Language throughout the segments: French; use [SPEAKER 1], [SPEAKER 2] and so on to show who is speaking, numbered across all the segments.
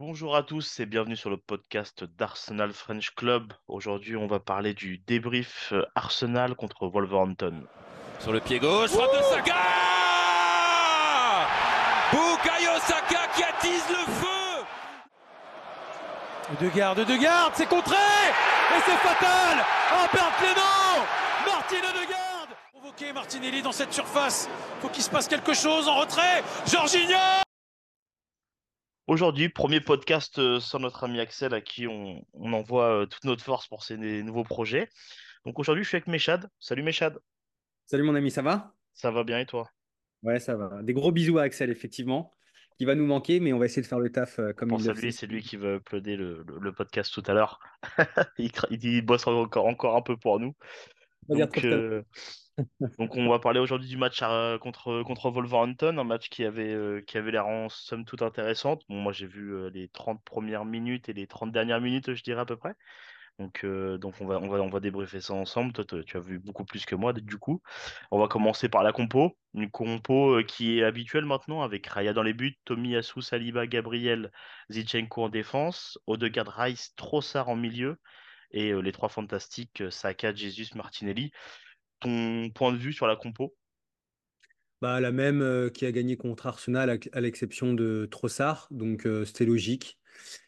[SPEAKER 1] Bonjour à tous et bienvenue sur le podcast d'Arsenal French Club. Aujourd'hui, on va parler du débrief euh, Arsenal contre Wolverhampton.
[SPEAKER 2] Sur le pied gauche, frappe de Saka Bukayo Saka qui attise le feu
[SPEAKER 3] De garde, de garde, c'est contré Et c'est fatal Oh, perte Clément Martine de garde Convoqué Martinelli dans cette surface. Faut qu'il se passe quelque chose en retrait. Jorginho
[SPEAKER 1] Aujourd'hui, premier podcast euh, sans notre ami Axel à qui on, on envoie euh, toute notre force pour ses né- nouveaux projets. Donc aujourd'hui, je suis avec Mechad. Salut Mechad,
[SPEAKER 4] Salut mon ami, ça va?
[SPEAKER 1] ça va bien et toi?
[SPEAKER 4] Ouais, ça va. Des gros bisous à Axel, effectivement, qui va nous manquer, mais on va essayer de faire le taf euh, comme il
[SPEAKER 1] Pense à
[SPEAKER 4] le fait.
[SPEAKER 1] c'est lui qui va uploader le, le- le podcast tout à l'heure. Il, il, il bosse encore, encore un peu pour nous.
[SPEAKER 4] On va dire
[SPEAKER 1] Donc, euh, Donc on va parler aujourd'hui du match à- contre, contre Wolverhampton, un match qui avait, euh, l'air en somme toute intéressante. Moi j'ai vu euh, les 30 premières minutes et les 30 dernières minutes, je dirais à peu près. Donc, euh, on va, on va, on va débriefer ça ensemble. Toi, tu as vu beaucoup plus que moi, du coup. On va commencer par la compo. Une compo euh, qui est habituelle maintenant avec Raya dans les buts, Tomiyasu, Saliba, Gabriel, Zinchenko en défense, Odegaard, Rice, Trossard en milieu et euh, les trois fantastiques, euh, Saka, Jesus, Martinelli ton point de vue sur la compo?
[SPEAKER 4] Bah, la même euh, qui a gagné contre Arsenal, à à l'exception de Trossard, donc euh, c'était logique.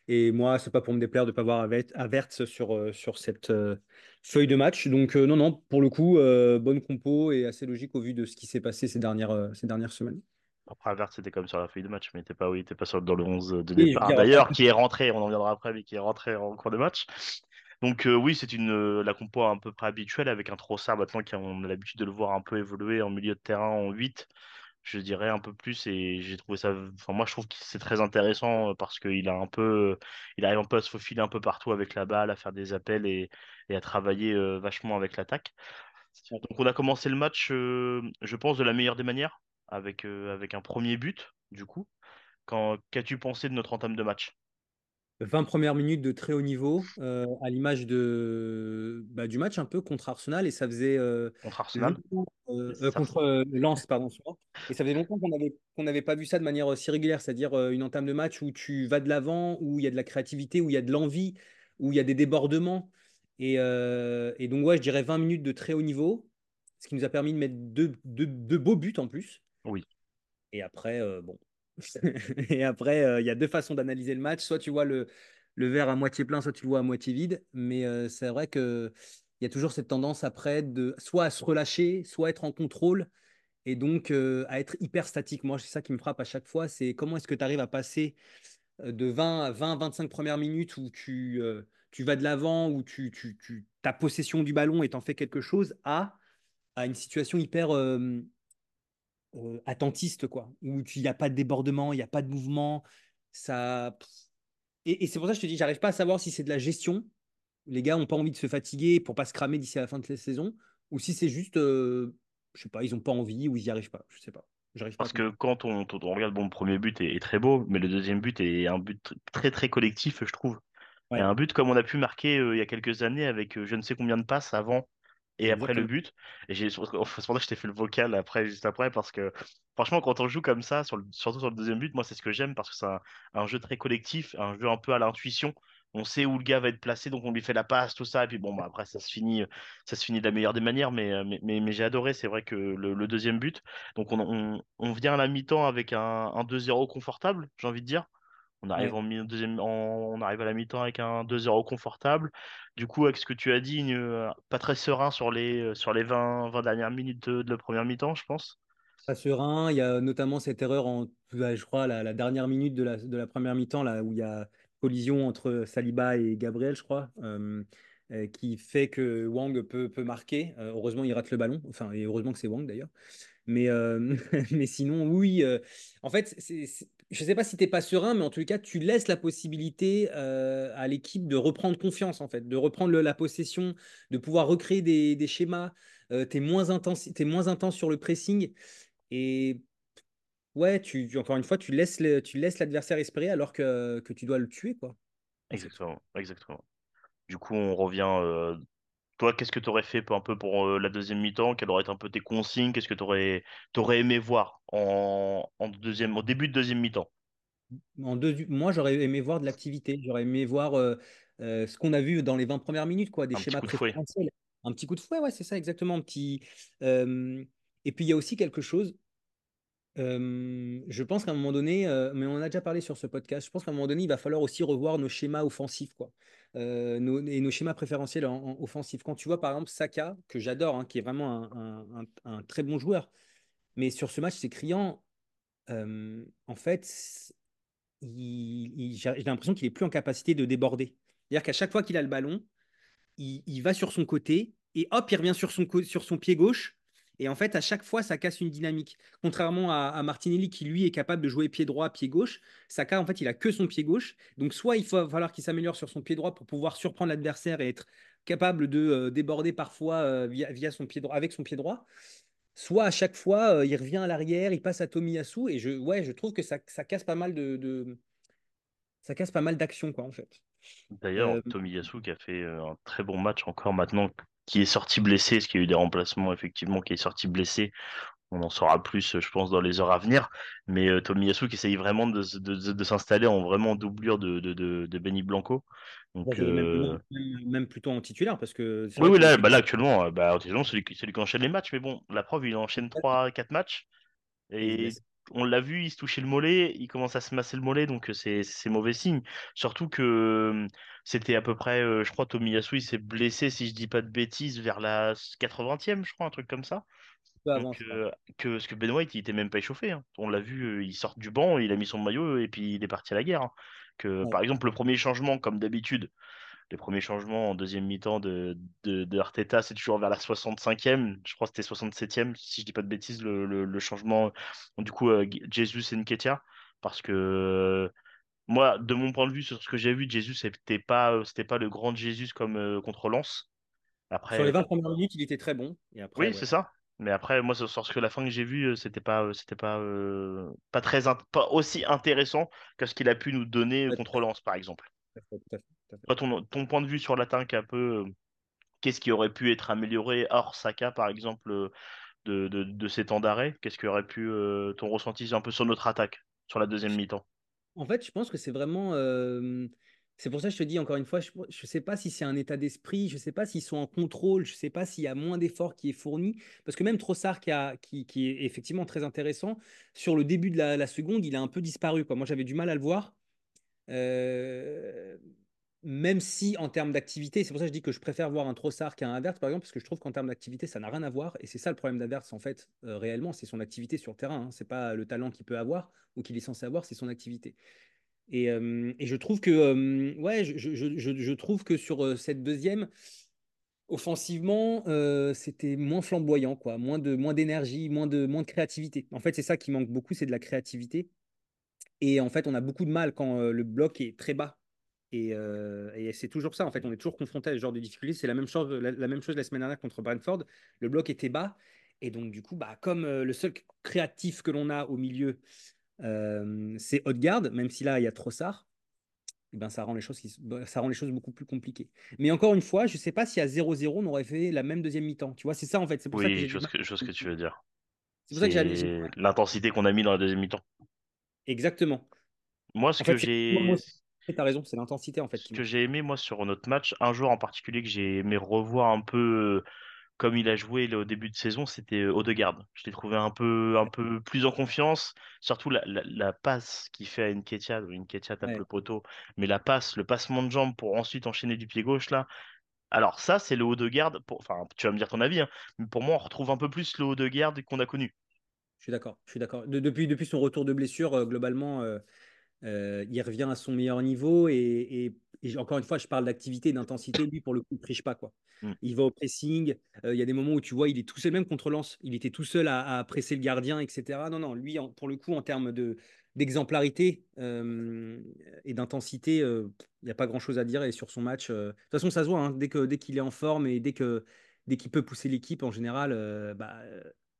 [SPEAKER 4] Et moi, c'est pas pour me déplaire de ne pas voir Avert- Havertz sur, euh, sur cette euh, feuille de match. Donc euh, non, non, pour le coup, euh, bonne compo et assez logique au vu de ce qui s'est passé ces dernières, euh, ces dernières semaines.
[SPEAKER 1] Après, Havertz, c'était comme sur la feuille de match, mais il était pas, oui, il était pas sur, dans le 11 de départ. D'ailleurs, qui est rentré, on en viendra après, mais qui est rentré en cours de match. Donc oui, c'est une la compo à peu près habituelle avec un Trossard maintenant qu'on a l'habitude de le voir un peu évoluer en milieu de terrain en 8, je dirais un peu plus et j'ai trouvé ça moi je trouve que c'est très intéressant parce qu'il a un peu il arrive un peu à se faufiler un peu partout avec la balle, à faire des appels et, à travailler vachement avec l'attaque. Donc on a commencé le match, je pense, de la meilleure des manières, avec, avec un premier but, du coup. Qu'as-tu pensé de notre entame de match?
[SPEAKER 4] 20 premières minutes de très haut niveau, euh, à l'image de, bah, du match un peu contre Arsenal, et ça faisait euh,
[SPEAKER 1] contre Arsenal?
[SPEAKER 4] euh,
[SPEAKER 1] Ça-
[SPEAKER 4] contre Lens, pardon, et ça faisait longtemps qu'on avait, qu'on n'avait pas vu ça de manière aussi régulière, c'est-à-dire une entame de match où tu vas de l'avant, où il y a de la créativité, où il y a de l'envie, où il y a des débordements. Et, et donc, ouais, je dirais 20 minutes de très haut niveau, ce qui nous a permis de mettre deux, deux- deux beaux buts en plus.
[SPEAKER 1] Oui.
[SPEAKER 4] Et après, bon. Et après, euh, il y a deux façons d'analyser le match. Soit tu vois le, le verre à moitié plein, soit tu le vois à moitié vide. Mais euh, c'est vrai que il y a toujours cette tendance après de soit à se relâcher, soit être en contrôle et donc euh, à être hyper statique. Moi, c'est ça qui me frappe à chaque fois. C'est comment est-ce que tu arrives à passer de 20 à 20, 25 premières minutes où tu, tu vas de l'avant, où tu, tu, tu as possession du ballon et t'en fais quelque chose, à, à une situation hyper, euh, attentiste, quoi, où il n'y a pas de débordement, il n'y a pas de mouvement. Ça... Et, et c'est pour ça que je te dis, j'arrive pas à savoir si c'est de la gestion. Les gars n'ont pas envie de se fatiguer pour pas se cramer d'ici à la fin de la saison, ou si c'est juste, euh, je sais pas, ils n'ont pas envie ou ils n'y arrivent pas. Je sais pas. J'arrive
[SPEAKER 1] Parce que quand on, on- regarde, bon, le premier but est, est très beau, mais le deuxième but est un but tr- très très collectif, je trouve. Et un but comme on a pu marquer euh, il y a quelques années avec euh, je ne sais combien de passes avant et après le but. Et j'ai, c'est pour ça que je t'ai fait le vocal après, juste après, parce que franchement, quand on joue comme ça, sur le- surtout sur le deuxième but, moi, c'est ce que j'aime parce que c'est un, un jeu très collectif, un jeu un peu à l'intuition. On sait où le gars va être placé, donc on lui fait la passe, tout ça. Et puis bon, bah, après, ça se finit, ça se finit de la meilleure des manières, mais, euh, mais, mais, mais j'ai adoré, c'est vrai que le, le deuxième but, donc on, on, on vient à la mi-temps avec un, un 2-0 confortable, j'ai envie de dire. On arrive
[SPEAKER 4] Ouais.
[SPEAKER 1] en mi- deuxième, en- on arrive à la mi-temps avec un 2-0 confortable. Du coup, avec ce que tu as dit, une- euh, pas très serein sur les, euh, sur les 20, 20 dernières minutes de, de la première mi-temps, je pense.
[SPEAKER 4] Pas serein. Il y a notamment cette erreur en, bah, je crois, la, la dernière minute de la, de la première mi-temps, là, où il y a collision entre Saliba et Gabriel, je crois, euh, qui fait que Wang peut, peut marquer. Euh, heureusement, il rate le ballon. Enfin, et heureusement que c'est Wang d'ailleurs. Mais, euh, mais sinon, oui. euh, en fait, c'est- je ne sais pas si tu n'es pas serein, mais en tout cas, tu laisses la possibilité euh, à l'équipe de reprendre confiance, en fait, de reprendre la possession, de pouvoir recréer des, schémas. tu es moins intense, moins intense sur le pressing. Et ouais, tu, encore une fois, tu laisses l'adversaire espérer alors que, que tu dois le tuer, quoi.
[SPEAKER 1] Exactement, exactement. Du coup, on revient. euh, toi, qu'est-ce que tu aurais fait un peu pour euh, la deuxième mi-temps? Quelles auraient été un peu tes consignes? Qu'est-ce que tu aurais, aimé voir en, en deuxième, au début de deuxième mi-temps?
[SPEAKER 4] En deux, moi, j'aurais aimé voir de l'activité. J'aurais aimé voir euh, euh, ce qu'on a vu dans les 20 premières minutes, quoi, des
[SPEAKER 1] Un
[SPEAKER 4] schémas
[SPEAKER 1] de
[SPEAKER 4] préférentiels. Un petit coup de fouet, ouais, c'est ça, exactement. Un petit, euh, et puis, il y a aussi quelque chose. Je pense qu'à un moment donné, mais on en a déjà parlé sur ce podcast, je pense qu'à un moment donné, il va falloir aussi revoir nos schémas offensifs, quoi. Nos, et nos schémas préférentiels en, en offensif. Quand tu vois, par exemple, Saka, que j'adore, hein, qui est vraiment un, très bon joueur, mais sur ce match, c'est criant. en fait, j'ai l'impression qu'il est plus en capacité de déborder. C'est-à-dire qu'à chaque fois qu'il a le ballon, il, va sur son côté et hop, il revient sur son pied gauche. Et en fait, à chaque fois, ça casse une dynamique. Contrairement à, à Martinelli, qui lui est capable de jouer pied droit, pied gauche, Saka, en fait, il a que son pied gauche. Donc, soit il va falloir qu'il s'améliore sur son pied droit pour pouvoir surprendre l'adversaire et être capable de euh, déborder parfois euh, via, via son pied droit, avec son pied droit. Soit à chaque fois, euh, il revient à l'arrière, il passe à Tomiyasu. Et je, ouais, je trouve que ça, ça casse pas mal de, de- ça casse pas mal d'actions, quoi, en fait.
[SPEAKER 1] D'ailleurs, Tomiyasu qui a fait un très bon match encore maintenant, qui est sorti blessé, parce qu'il y a eu des remplacements effectivement, qui est sorti blessé. On en saura plus, euh, je pense, dans les heures à venir. Mais euh, Tomiyasu qui essaye vraiment de, de, de- de s'installer en vraiment doublure de, de, de, de Benny Blanco. Donc, euh,
[SPEAKER 4] même- plutôt en titulaire, parce que
[SPEAKER 1] oui, oui, là, bah là actuellement, euh, bah, c'est lui, qui- c'est lui qui enchaîne les matchs. Mais bon, la preuve, il enchaîne trois quatre matchs.
[SPEAKER 4] et
[SPEAKER 1] on l'a vu, il se touchait le mollet, il commence à se masser le mollet, donc euh, c'est mauvais signe. Surtout que euh, c'était à peu près, euh, je crois, Tomiyasu, il s'est blessé, si je dis pas de bêtises, vers la 80e, je crois, un truc comme ça. Donc, euh, que, parce que Ben White, il était même pas échauffé. hein. On l'a vu, il sort du banc, il a mis son maillot et puis il est parti à la guerre. hein. Que,
[SPEAKER 4] Ouais.
[SPEAKER 1] par exemple, le premier changement, comme d'habitude, les premiers changements en deuxième mi-temps de, de, de Arteta, c'est toujours vers la 65e. Je crois que c'était 67e, si je dis pas de bêtises, le, le, le changement. Du coup, euh, Jesus et Nketiah. Parce que euh, moi, de mon point de vue, sur ce que j'ai vu, Jesus, c'était pas, euh, c'était pas le grand Jesus comme euh, contre Lens.
[SPEAKER 4] Sur les
[SPEAKER 1] Après,
[SPEAKER 4] 20 premières minutes, il était très bon. Et après,
[SPEAKER 1] oui, c'est ça. Mais après, moi, sur ce que la fin que j'ai vue, euh, c'était pas, euh, c'était pas, euh, pas très, pas aussi intéressant que ce qu'il a pu nous donner euh, contre Lens, par exemple.
[SPEAKER 4] tout à fait,
[SPEAKER 1] Toi, ton, ton point de vue sur l'attaque, un peu, euh, qu'est-ce qui aurait pu être amélioré hors Saka, par exemple, euh, de, de, de ces temps d'arrêt? Qu'est-ce qui aurait pu, euh, ton ressenti un peu sur notre attaque, sur la deuxième mi-temps?
[SPEAKER 4] En fait, je pense que c'est vraiment. euh, c'est pour ça que je te dis encore une fois, je ne sais pas si c'est un état d'esprit, je ne sais pas s'ils sont en contrôle, je ne sais pas s'il y a moins d'efforts qui est fourni. Parce que même Trossard, qui, a, qui, qui est effectivement très intéressant, sur le début de la, la seconde, il a un peu disparu. Quoi. Moi, j'avais du mal à le voir. Euh, même si en termes d'activité, c'est pour ça que je dis que je préfère voir un Trossard qu'un Havertz, par exemple, parce que je trouve qu'en termes d'activité, ça n'a rien à voir. Et c'est ça le problème d'Havertz, en fait, euh, réellement, c'est son activité sur le terrain. Hein. C'est pas le talent qu'il peut avoir ou qu'il est censé avoir, c'est son activité. Et, euh, je trouve que, euh, ouais, je, trouve que sur cette deuxième, offensivement, c'était moins flamboyant, quoi, moins de, moins d'énergie, moins de, moins de créativité. En fait, c'est ça qui manque beaucoup, c'est de la créativité. Et en fait, on a beaucoup de mal quand le bloc est très bas. Et, euh, et c'est toujours ça, en fait, on est toujours confronté à ce genre de difficultés. C'est la même chose, la, la même chose la semaine dernière contre Brentford. Le bloc était bas. Et donc, du coup, bah, comme euh, le seul créatif que l'on a au milieu, euh, c'est Odegaard, même si là, il y a Trossard, eh ben, ça, rend les choses qui- bah, ça rend les choses beaucoup plus compliquées. Mais encore une fois, je ne sais pas si à 0-0, on aurait fait la même deuxième mi-temps. Tu vois, c'est ça, en fait. C'est pour ça que
[SPEAKER 1] Oui,
[SPEAKER 4] j'ai
[SPEAKER 1] je
[SPEAKER 4] du
[SPEAKER 1] vois ce
[SPEAKER 4] mal.
[SPEAKER 1] que, je vois ce que tu veux dire.
[SPEAKER 4] C'est pour ça que
[SPEAKER 1] l'intensité qu'on a mis dans la deuxième mi-temps.
[SPEAKER 4] Exactement.
[SPEAKER 1] Moi, ce
[SPEAKER 4] En
[SPEAKER 1] que j'ai,
[SPEAKER 4] tu as raison, c'est l'intensité, en fait,
[SPEAKER 1] ce que j'ai aimé, moi, sur notre match, un joueur en particulier que j'ai aimé revoir un peu euh, comme il a joué là, au début de saison, c'était euh, Odegaard. Je l'ai trouvé un peu, un peu plus en confiance. Surtout la, la, la passe qu'il fait à Nketiah. Nketiah tape
[SPEAKER 4] Ouais,
[SPEAKER 1] le poteau. Mais la passe, le passement de jambe pour ensuite enchaîner du pied gauche, là. Alors ça, c'est le Odegaard. Pour... Enfin, tu vas me dire ton avis, hein, mais pour moi, on retrouve un peu plus le Odegaard qu'on a connu.
[SPEAKER 4] je suis d'accord. Je suis d'accord. De- depuis, depuis son retour de blessure, euh, globalement, euh, Euh, il revient à son meilleur niveau et, et- et encore une fois, je parle d'activité d'intensité. Lui, pour le coup, il ne triche pas. Quoi.
[SPEAKER 1] Mm.
[SPEAKER 4] Il va au pressing. Euh, il y a des moments où tu vois, il est tout seul, même contre Lens, il était tout seul à, à presser le gardien, etc. Non, non, lui, en- pour le coup, en termes de, d'exemplarité euh, et d'intensité, il n'y a pas grand-chose à dire. Et sur son match, de toute façon, ça se voit, hein, dès qu'il est en forme et dès qu'il peut pousser l'équipe, en général, bah,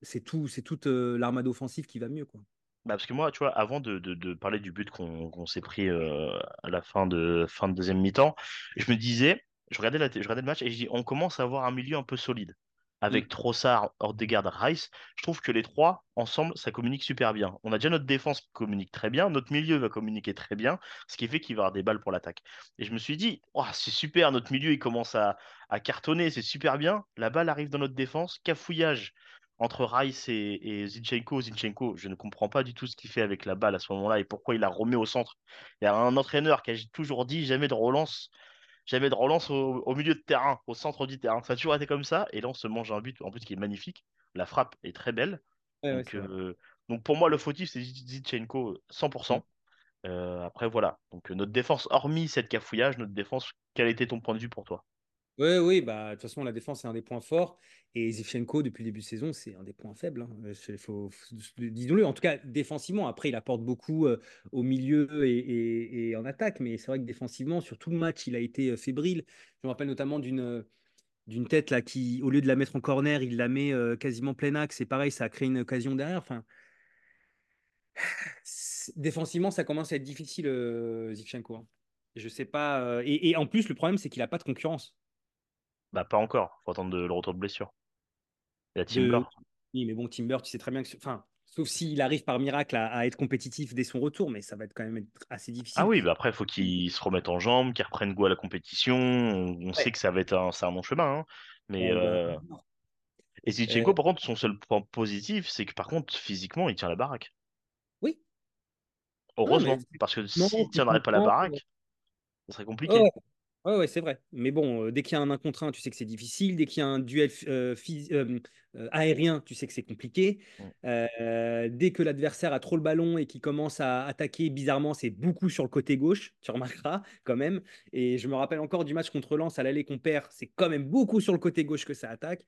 [SPEAKER 4] c'est tout, toute l'armade offensive qui va mieux. Quoi.
[SPEAKER 1] Bah, parce que moi, tu vois, avant de, de, de parler du but qu'on qu'on s'est pris euh, à la fin de, fin de deuxième mi-temps, je me disais, je regardais, la, je regardais le match et je dis, on commence à avoir un milieu un peu solide. avec Trossard, Ordegaard, Rice, je trouve que les trois, ensemble, ça communique super bien. On a déjà notre défense qui communique très bien, notre milieu va communiquer très bien, ce qui fait qu'il va y avoir des balles pour l'attaque. Et je me suis dit, oh, c'est super, notre milieu, il commence à, à cartonner, c'est super bien. La balle arrive dans notre défense, cafouillage entre Rice et, et Zinchenko. Zinchenko, je ne comprends pas du tout ce qu'il fait avec la balle à ce moment-là et pourquoi il la remet au centre. Il y a un entraîneur qui a toujours dit jamais de relance jamais de relance au, milieu de terrain, au centre du terrain. Ça a toujours été comme ça. Et là, on se mange un but, en plus, qui est magnifique. La frappe est très belle. donc, euh, donc, pour moi, le fautif, c'est Zichenko 100%. Mm. Euh, après, voilà. Donc, notre défense, hormis cette cafouillage, notre défense, quel était ton point de vue pour toi?
[SPEAKER 4] Oui, oui, bah, de toute façon, la défense, c'est un des points forts. Et Zivchenko, depuis le début de saison, c'est un des points faibles. Hein. Disons-le, en tout cas, défensivement. Après, il apporte beaucoup euh, au milieu et, en attaque. Mais c'est vrai que défensivement, sur tout le match, il a été euh, fébrile. Je me rappelle notamment d'une euh, tête là qui, au lieu de la mettre en corner, il la met quasiment plein axe. Et pareil, ça a créé une occasion derrière. Défensivement, ça commence à être difficile, Zivchenko. Hein. Je sais pas. Et, et, en plus, le problème, c'est qu'il n'a pas de concurrence.
[SPEAKER 1] Bah, pas encore. Faut attendre le retour de blessure. Il y a Timber.
[SPEAKER 4] Oui, mais bon, Timber, tu sais très bien que. Enfin, sauf s'il arrive par miracle à, être compétitif dès son retour, mais ça va être quand même assez difficile.
[SPEAKER 1] Ah oui, bah après, il faut qu'il se remette en jambes, qu'il reprenne goût à la compétition. On, sait que ça va être un, un long chemin. Hein. Mais. Euh... Et Zichenko, euh, par contre, son seul point positif, c'est que par contre, physiquement, il tient la baraque.
[SPEAKER 4] Oui.
[SPEAKER 1] Heureusement, parce que s'il ne tiendrait pas la baraque, ce serait compliqué.
[SPEAKER 4] Ouais, ouais, c'est vrai. Mais bon, euh, dès qu'il y a un 1 contre 1, tu sais que c'est difficile. Dès qu'il y a un duel euh, euh, aérien, tu sais que c'est compliqué. dès que l'adversaire a trop le ballon et qu'il commence à attaquer, bizarrement, c'est beaucoup sur le côté gauche, tu remarqueras quand même. Et je me rappelle encore du match contre Lens à l'aller qu'on perd, c'est quand même beaucoup sur le côté gauche que ça attaque.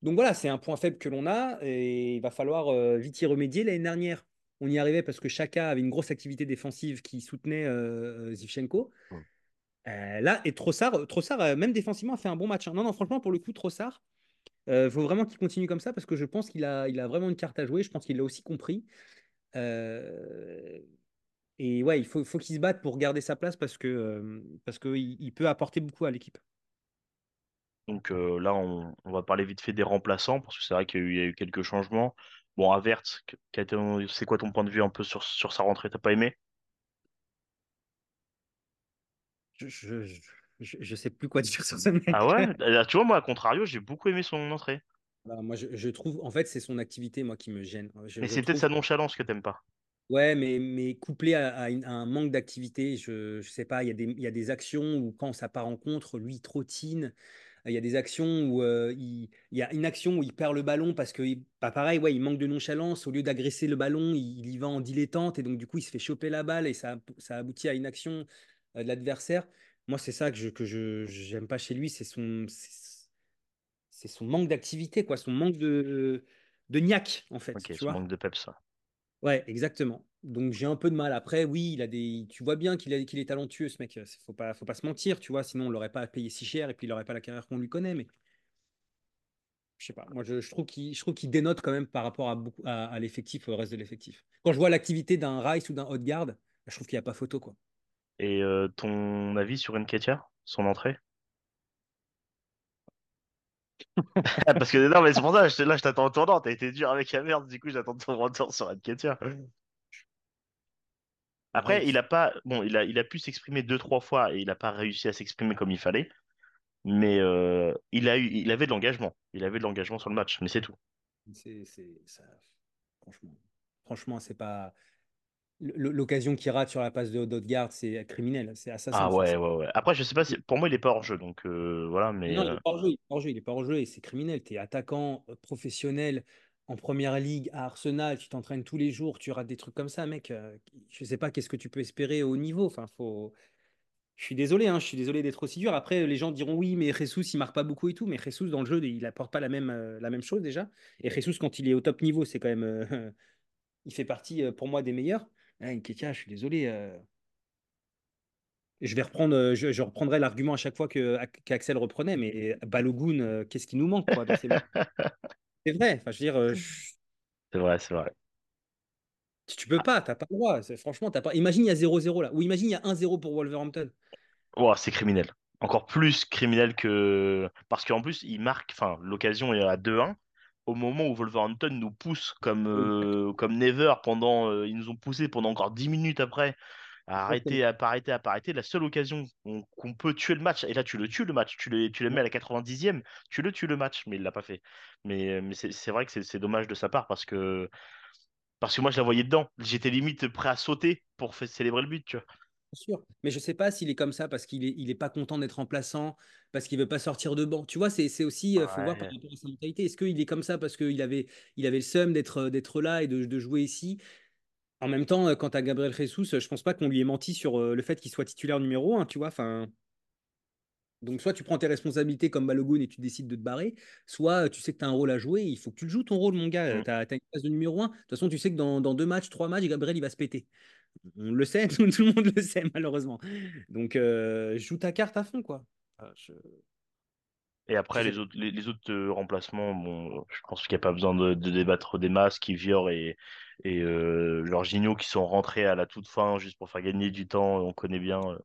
[SPEAKER 4] Donc voilà, c'est un point faible que l'on a et il va falloir vite y remédier. L'année dernière, on y arrivait parce que Chaka avait une grosse activité défensive qui soutenait Zivchenko. Euh, là, et Trossard, Trossard euh, même défensivement, a fait un bon match. Hein. Non, non, franchement, pour le coup, Trossard, il euh, faut vraiment qu'il continue comme ça parce que je pense qu'il a, il a vraiment une carte à jouer. Je pense qu'il l'a aussi compris. et ouais, il faut, faut qu'il se batte pour garder sa place parce que parce qu'il il peut apporter beaucoup à l'équipe.
[SPEAKER 1] Donc là, on, va parler vite fait des remplaçants parce que c'est vrai qu'il y, a eu quelques changements. Bon, Avert, c'est quoi ton point de vue un peu sur, sur sa rentrée? T'as pas aimé?
[SPEAKER 4] Je, je, sais plus quoi dire sur ce mec.
[SPEAKER 1] Ah ouais? Tu vois, moi, à contrario, j'ai beaucoup aimé son entrée.
[SPEAKER 4] Bah, moi, je, trouve, en fait, c'est son activité, moi, qui me gêne.
[SPEAKER 1] mais c'est peut-être sa nonchalance que t'aimes pas.
[SPEAKER 4] Ouais, mais, mais couplé à, un manque d'activité, je, je sais pas, il y, a des, y a des actions où quand ça part en contre, lui, il trottine. Il y a des actions où euh, il, y a une action où il perd le ballon parce que, pas pareil, ouais, il manque de nonchalance. Au lieu d'agresser le ballon, il, y va en dilettante et donc du coup, il se fait choper la balle et ça, ça aboutit à une action euh, de l'adversaire. Moi, c'est ça que je que je j'aime pas chez lui, c'est son c'est son manque d'activité, quoi, son manque de de niaque en fait.
[SPEAKER 1] Ok, son manque de peps. Ça.
[SPEAKER 4] Ouais, exactement. Donc j'ai un peu de mal. Après, oui, il a des. Tu vois bien qu'il qu'il est talentueux, ce mec. Faut pas, faut pas se mentir, tu vois. Sinon, on l'aurait pas payé si cher et puis il n'aurait pas la carrière qu'on lui connaît. Mais je sais pas. Moi, je, trouve qu'il, je trouve qu'il dénote quand même par rapport à, beaucoup, à, l'effectif, au reste de l'effectif. Quand je vois l'activité d'un Rice ou d'un Haute-Garde, je trouve qu'il n'y a pas photo, quoi.
[SPEAKER 1] Et euh, ton avis sur Nketiah, son entrée? Parce que non, mais c'est pour ça, là, je t'attends au tournant. T'as été dur avec la merde, du coup, j'attends ton retour sur Nketiah. Après, il a pas, bon, il a, il a pu s'exprimer deux trois fois et il n'a pas réussi à s'exprimer comme il fallait. Mais euh, il a eu, il avait de l'engagement. Il avait de l'engagement sur le match, mais c'est tout.
[SPEAKER 4] C'est, ça, franchement, franchement, c'est pas, l'occasion qu'il rate sur la passe de Odegaard, c'est criminel, c'est assassin.
[SPEAKER 1] Ah ouais, ouais, ouais. Après, je sais pas si, pour moi, il est pas hors jeu, donc euh, voilà, mais.
[SPEAKER 4] Non, il est pas hors jeu, il est pas hors jeu, il est pas hors jeu et c'est criminel. Tu es attaquant euh, professionnel en première ligue à Arsenal, tu t'entraînes tous les jours, tu rates des trucs comme ça, mec. Euh, je sais pas qu'est-ce que tu peux espérer au niveau. Enfin, faut. Je suis désolé, hein, je suis désolé d'être aussi dur. Après, les gens diront oui, mais Jesus, il marque pas beaucoup et tout. Mais Jesus, dans le jeu, il apporte pas la même, la même chose déjà. Et Jesus, quand il est au top niveau, c'est quand même. il fait partie pour moi des meilleurs. Ah, je suis désolé. Euh. Je vais reprendre, euh, je, reprendrai l'argument à chaque fois que qu'Axel reprenait, mais Balogun, euh, qu'est-ce qui nous manque quoi, C'est vrai. Enfin, je veux dire,
[SPEAKER 1] C'est vrai, c'est vrai.
[SPEAKER 4] tu peux pas, t'as pas le droit. Franchement, t'as pas. Imagine il y a 0-0 là, ou imagine il y a 1-0 pour Wolverhampton.
[SPEAKER 1] Oh, c'est criminel. encore plus criminel que. Parce qu'en plus, il marque, enfin, l'occasion est à 2-1 au moment où Wolverhampton nous pousse comme, euh, comme never pendant. euh, ils nous ont poussé pendant encore 10 minutes après à arrêter, à pas arrêter, à pas arrêter. La seule occasion qu'on peut tuer le match, et là tu le tues le match, tu le, tu le mets à la 90e, tu le tues le match, mais il l'a pas fait. Mais, mais c'est vrai que c'est dommage de sa part parce que, parce que moi je la voyais dedans. J'étais limite prêt à sauter pour célébrer le but, tu vois.
[SPEAKER 4] Sûr. Mais je sais pas s'il est comme ça parce qu'il est, il est pas content d'être remplaçant, parce qu'il veut pas sortir de banc. Tu vois, c'est aussi, euh, faut voir par rapport à sa mentalité. Est-ce qu'il est comme ça parce qu'il avait, il avait le seum d'être euh, là et de, de jouer ici? En même temps, euh, quant à Gabriel Jesus, je pense pas qu'on lui ait menti sur le fait qu'il soit titulaire numéro un, tu vois. Enfin, donc soit tu prends tes responsabilités comme Balogun et tu décides de te barrer, soit tu sais que tu as un rôle à jouer, il faut que tu le joues ton rôle, mon gars.
[SPEAKER 1] Mm.
[SPEAKER 4] Tu as, une place de numéro un. De toute façon, tu sais que dans, dans deux matchs, trois matchs, Gabriel, il va se péter. On le sait, tout, tout le monde le sait, malheureusement. Donc, euh, joue ta carte à fond, quoi. Ah, je,
[SPEAKER 1] Et après, les autres, les, les autres euh, remplacements, bon, je pense qu'il n'y a pas besoin de, de débattre des masses, Kivior et, et euh, Jorginho qui sont rentrés à la toute fin juste pour faire gagner du temps. On connaît bien, euh,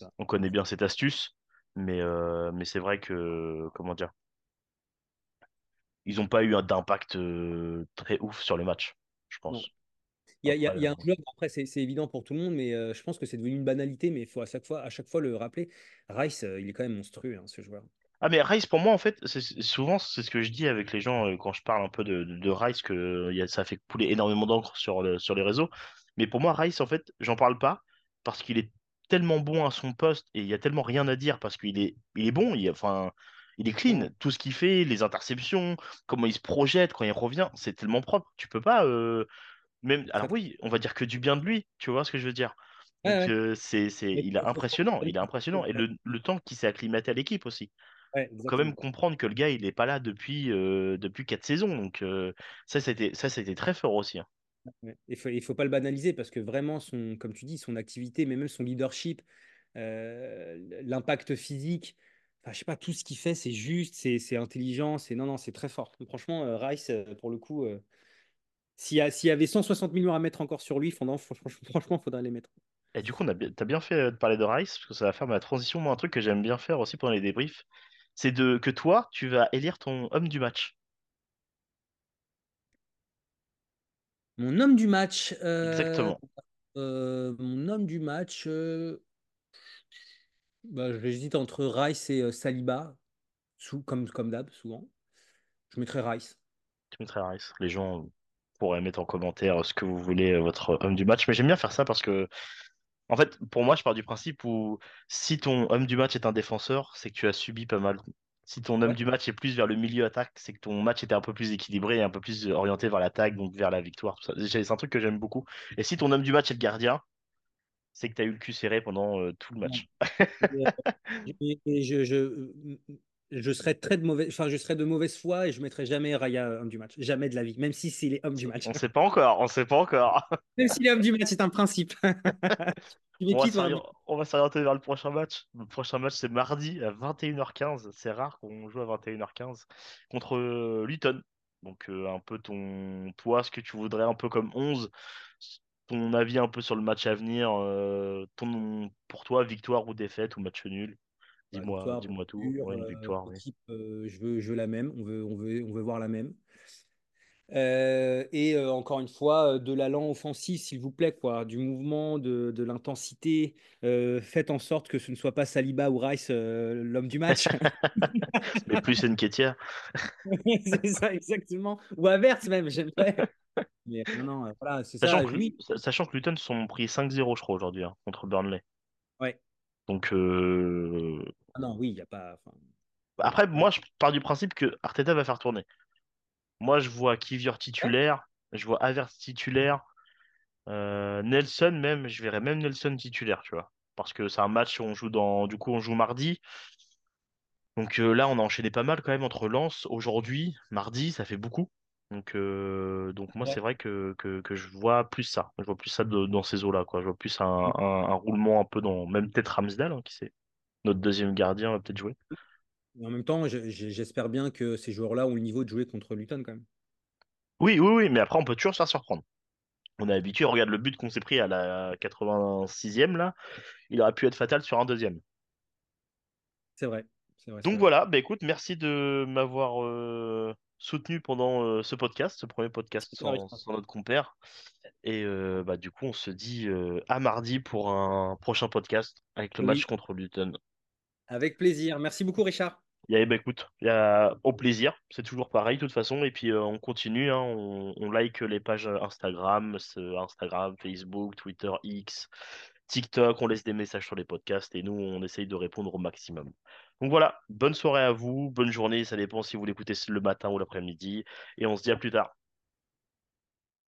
[SPEAKER 4] pas.
[SPEAKER 1] on connaît bien cette astuce. Mais, euh, mais c'est vrai que, comment dire, ils n'ont pas eu d'impact très ouf sur le match, je pense.
[SPEAKER 4] Il y a, il y a-
[SPEAKER 1] Après,
[SPEAKER 4] il y a un joueur, après, c'est évident pour tout le monde, mais euh, je pense que c'est devenu une banalité, mais il faut à chaque fois, à chaque fois le rappeler. Rice, euh, il est quand même monstrueux, hein, ce joueur.
[SPEAKER 1] Ah mais Rice pour moi en fait souvent c'est ce que je dis avec les gens euh, quand je parle un peu de, de, de Rice que il y a, ça fait couler énormément d'encre sur le, sur les réseaux mais pour moi Rice en fait j'en parle pas parce qu'il est tellement bon à son poste et il y a tellement rien à dire parce qu'il est il est bon il, enfin il est clean tout ce qu'il fait les interceptions comment il se projette quand il revient c'est tellement propre tu peux pas euh, même alors oui on va dire que du bien de lui tu vois ce que je veux dire?
[SPEAKER 4] Ouais,
[SPEAKER 1] donc
[SPEAKER 4] ouais.
[SPEAKER 1] euh, c'est c'est il est impressionnant il est impressionnant et le, le temps qu'il s'est acclimaté à l'équipe aussi
[SPEAKER 4] Ouais,
[SPEAKER 1] quand même comprendre que le gars, il n'est pas là depuis, euh, depuis quatre saisons. Donc, euh, ça, c'était, ça, c'était très fort aussi. hein.
[SPEAKER 4] Il faut, il faut pas le banaliser parce que vraiment, son, comme tu dis, son activité, mais même son leadership, euh, l'impact physique, enfin, je sais pas, tout ce qu'il fait, c'est juste, c'est c'est intelligent, c'est non, non, c'est très fort. Franchement, euh, Rice, pour le coup, s'il y, a- s'il y avait 160 millions à mettre encore sur lui, franchement, franchement, il faudrait les mettre.
[SPEAKER 1] Et du coup, on a bien, t'as bien fait euh, de parler de Rice, parce que ça va faire ma transition. Moi, un truc que j'aime bien faire aussi pendant les débriefs, c'est de que toi, tu vas élire ton homme du match.
[SPEAKER 4] Mon homme du match, euh,
[SPEAKER 1] Exactement.
[SPEAKER 4] euh, mon homme du match, euh, bah, j'hésite entre Rice et euh, Saliba, sous, comme, comme d'hab, souvent. Je mettrais Rice.
[SPEAKER 1] Tu mettrais Rice. Les gens pourraient mettre en commentaire ce que vous voulez, euh, votre homme du match. Mais j'aime bien faire ça parce que En fait, pour moi, je pars du principe où si ton homme du match est un défenseur, c'est que tu as subi pas mal. Si ton homme
[SPEAKER 4] Ouais.
[SPEAKER 1] du match est plus vers le milieu attaque, c'est que ton match était un peu plus équilibré et un peu plus orienté vers l'attaque, donc vers la victoire. C'est un truc que j'aime beaucoup. Et si ton homme du match est le gardien, c'est que tu as eu le cul serré pendant euh, tout le match.
[SPEAKER 4] Et, euh, et- et je, je, je serais très de mauvaise, enfin, je serais de mauvaise foi et je mettrais jamais Raya homme du match. Jamais de la vie, même si c'est homme du match.
[SPEAKER 1] On sait pas encore, on sait pas encore.
[SPEAKER 4] Même s'il est homme du match, c'est un principe.
[SPEAKER 1] Va on va s'orienter vers le prochain match. Le prochain match, c'est mardi à 21h15. C'est rare qu'on joue à 21h15 contre euh, Luton. Donc, euh, un peu ton, toi, ce que tu voudrais, un peu comme 11, ton avis un peu sur le match à venir, euh, ton, pour toi, victoire ou défaite ou match nul? Dis-moi, dis-moi tout. Oui, une
[SPEAKER 4] Euh,
[SPEAKER 1] victoire, oui.
[SPEAKER 4] euh, je veux, je veux la même. On veut, on veut, on veut voir la même. Euh, et euh, encore une fois, euh, de l'allant offensif, s'il vous plaît, quoi, du mouvement, de, de l'intensité. Faites en sorte que ce ne soit pas Saliba ou Rice l'homme du match.
[SPEAKER 1] Mais plus Nketiah.
[SPEAKER 4] c'est ça, exactement. Ou inverse même, j'aimerais. Mais non, non, voilà, c'est
[SPEAKER 1] Sachant
[SPEAKER 4] ça.
[SPEAKER 1] que,
[SPEAKER 4] Oui,
[SPEAKER 1] sachant que Luton sont pris 5-0, je crois, aujourd'hui, hein, contre Burnley.
[SPEAKER 4] ouais.
[SPEAKER 1] Donc,
[SPEAKER 4] Ah non, oui, il n'y a pas. enfin,
[SPEAKER 1] après, moi, je pars du principe que Arteta va faire tourner. Moi, je vois Kivior
[SPEAKER 4] Ouais,
[SPEAKER 1] titulaire, je vois Havertz titulaire, euh, Nelson même, je verrais même Nelson titulaire, tu vois. Parce que c'est un match où on joue dans, du coup, on joue mardi. Donc euh, là, on a enchaîné pas mal quand même entre Lens, aujourd'hui, mardi, ça fait beaucoup. Donc, euh, donc moi, c'est vrai que, que, que je vois plus ça. Je vois plus ça de- dans ces eaux-là, quoi. Je vois plus un, un, un roulement un peu dans, même peut-être Ramsdale, hein, qui sait. Notre deuxième gardien va peut-être jouer.
[SPEAKER 4] Mais en même temps, je- je- j'espère bien que ces joueurs-là ont le niveau de jouer contre Luton quand même.
[SPEAKER 1] Oui, oui, oui, mais après, on peut toujours se faire surprendre. On est habitué, regarde le but qu'on s'est pris à la 86e, là. Il aurait pu être fatal sur un deuxième.
[SPEAKER 4] C'est vrai.
[SPEAKER 1] Donc
[SPEAKER 4] vrai.
[SPEAKER 1] voilà, bah écoute, merci de m'avoir euh, soutenu pendant euh, ce podcast, ce premier podcast sans, notre compère. Et euh, bah du coup, on se dit à mardi pour un prochain podcast avec le match contre Luton.
[SPEAKER 4] Avec plaisir. Merci beaucoup, Richard.
[SPEAKER 1] Il y a, bah écoute, au plaisir, c'est toujours pareil de toute façon. Et puis euh, on continue, hein, on, like les pages Instagram, Instagram, Facebook, Twitter, X, TikTok, on laisse des messages sur les podcasts et nous on essaye de répondre au maximum. Donc voilà, bonne soirée à vous, bonne journée, ça dépend si vous l'écoutez le matin ou l'après-midi, et on se dit à plus tard.